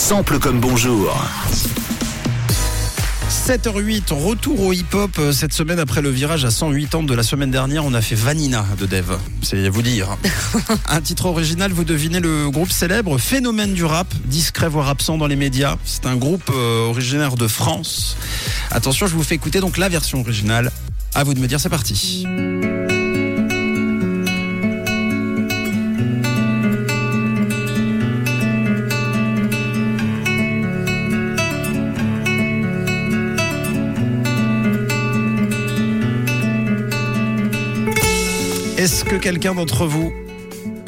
Sample comme bonjour. 7h08, retour au hip-hop euh, cette semaine après le virage à 108 ans de la semaine dernière. On a fait Vanina de Dev, c'est vous dire. Un titre original, vous devinez le groupe célèbre, phénomène du rap, discret voire absent dans les médias. C'est un groupe euh, originaire de France. Attention, je vous fais écouter donc la version originale. À vous de me dire, c'est parti. Est-ce que quelqu'un d'entre vous,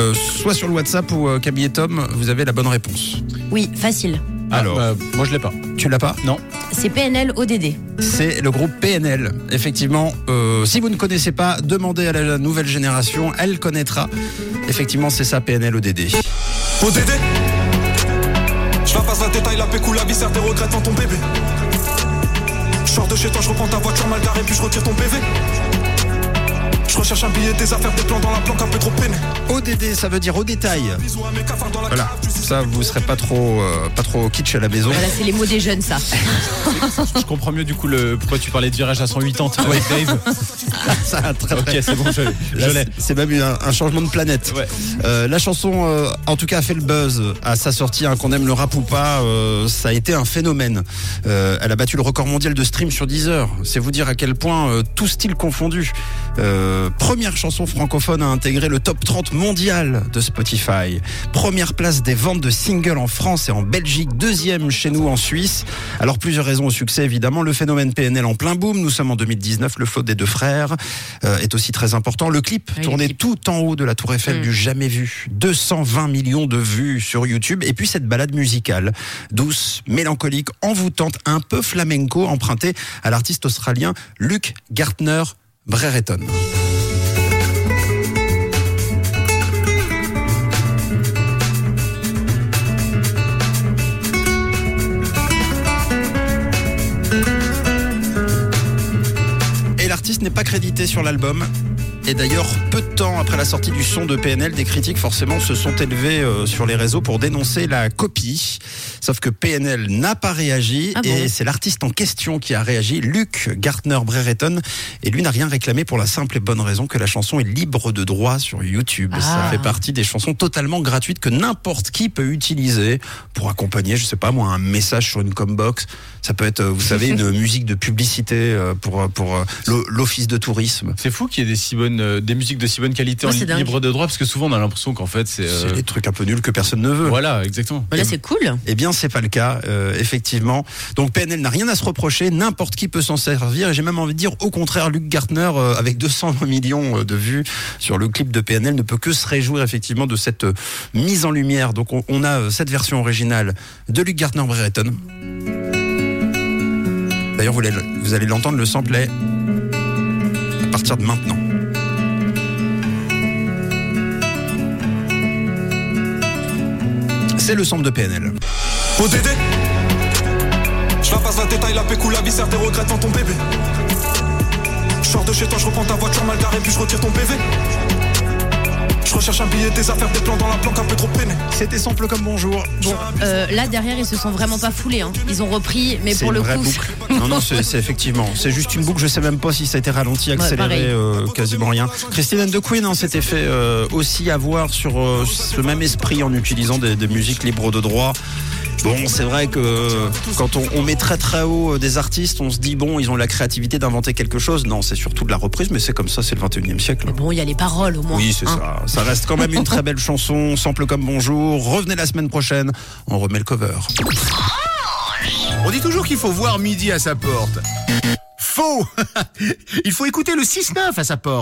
euh, soit sur le WhatsApp ou euh, Camille et Tom, vous avez la bonne réponse Oui, facile. Alors, bah, moi je l'ai pas. tu l'as pas Non. C'est PNL ODD. C'est le groupe PNL. Effectivement, euh, si vous ne connaissez pas, demandez à la nouvelle génération, elle connaîtra. Effectivement, c'est ça PNL ODD. ODD Je la passe un détail, la pécou, la viscère, des regrets dans ton bébé Je sors de chez toi, je reprends ta voiture mal garée, puis je retire ton PV Je recherche un billet, des affaires, des plans dans la planque, un peu trop peiné ODD, ça veut dire au détail. Bisous à mes cafards dans la Voilà, ça vous serez pas trop, euh, pas trop kitsch à la maison. Voilà, c'est les mots des jeunes, ça. Je comprends mieux du coup le pourquoi tu parlais de virage à 180 avec Dave. Ça a très, Ok, c'est bon, je, je l'ai. c'est même un, un changement de planète. Ouais. Euh, la chanson, euh, en tout cas, a fait le buzz à sa sortie. hein, qu'on aime le rap ou pas, euh, ça a été un phénomène. Euh, elle a battu le record mondial de stream sur 10 heures. C'est vous dire à quel point, euh, tout style confondu, euh, première chanson francophone à intégrer le top 30 mondial de Spotify. Première place des ventes de singles en France et en Belgique. Deuxième chez nous en Suisse. Alors plusieurs raisons au succès évidemment. Le phénomène PNL en plein boom. Nous sommes en 2019. Le flot des deux frères euh, est aussi très important. Le clip Oui, le tourné clip. tout en haut de la Tour Eiffel Mm. du jamais vu. 220 millions de vues sur YouTube. Et puis cette balade musicale, douce, mélancolique, envoûtante, un peu flamenco, empruntée à l'artiste australien Luke Gartner Brereton. N'est pas crédité sur l'album. Et d'ailleurs, peu de temps après la sortie du son de PNL, des critiques forcément se sont élevées euh, sur les réseaux pour dénoncer la copie. Sauf que PNL n'a pas réagi Ah bon et c'est l'artiste en question qui a réagi, Luc Gartner Brereton. Et lui n'a rien réclamé pour la simple et bonne raison que la chanson est libre de droit sur YouTube. Ça Ah. fait partie des chansons totalement gratuites que n'importe qui peut utiliser pour accompagner, je sais pas moi, un message sur une combox. Ça peut être, euh, vous savez, une musique de publicité euh, pour, pour l'o- l'office de tourisme. C'est fou qu'il y ait des si bonnes euh, des musiques de si bonne qualité Ouais, en dingue. libre de droit parce que souvent on a l'impression qu'en fait c'est euh, C'est des trucs un peu nuls que personne ne veut. voilà exactement. Voilà, c'est cool. Eh bien, c'est pas le cas, euh, effectivement. Donc, PNL n'a rien à se reprocher. N'importe qui peut s'en servir. Et j'ai même envie de dire, au contraire, Luc Gartner, euh, avec 220 millions de vues sur le clip de PNL, ne peut que se réjouir effectivement de cette mise en lumière. Donc, on, on a cette version originale de Luc Gartner Brereton. D'ailleurs, vous, allez- vous allez l'entendre, le sample est à partir de maintenant. Le sample de PNL. ODD Je la passe un détail, la pécou, la viscère, des regrets dans ton bébé. Je sors de chez toi, je reprends ta voiture mal garée, puis je retire ton PV Je recherche un billet, des affaires, des plans dans la planque, un peu trop peiné C'était sample comme bonjour. Bon, Euh, là, derrière, ils se sont vraiment pas foulés. Hein. Ils ont repris, mais pour le coup. boucle. Non, non, c'est c'est effectivement. C'est juste une boucle. Je sais même pas si ça a été ralenti, accéléré, euh, quasiment rien. Christine and the Queen hein, s'était fait euh, aussi avoir sur euh, ce même esprit en utilisant des, des musiques libres de droit. Bon, c'est vrai que euh, quand on, on met très très haut euh, des artistes, on se dit bon, ils ont la créativité d'inventer quelque chose. Non, c'est surtout de la reprise, mais c'est comme ça, c'est le 21e siècle. Mais bon, il y a les paroles au moins. Oui, c'est hein. ça. Ça reste quand même une très belle chanson, sample comme bonjour. Revenez la semaine prochaine, on remet le cover. On dit toujours qu'il faut voir midi à sa porte. Faux Il faut écouter le 6-9 à sa porte.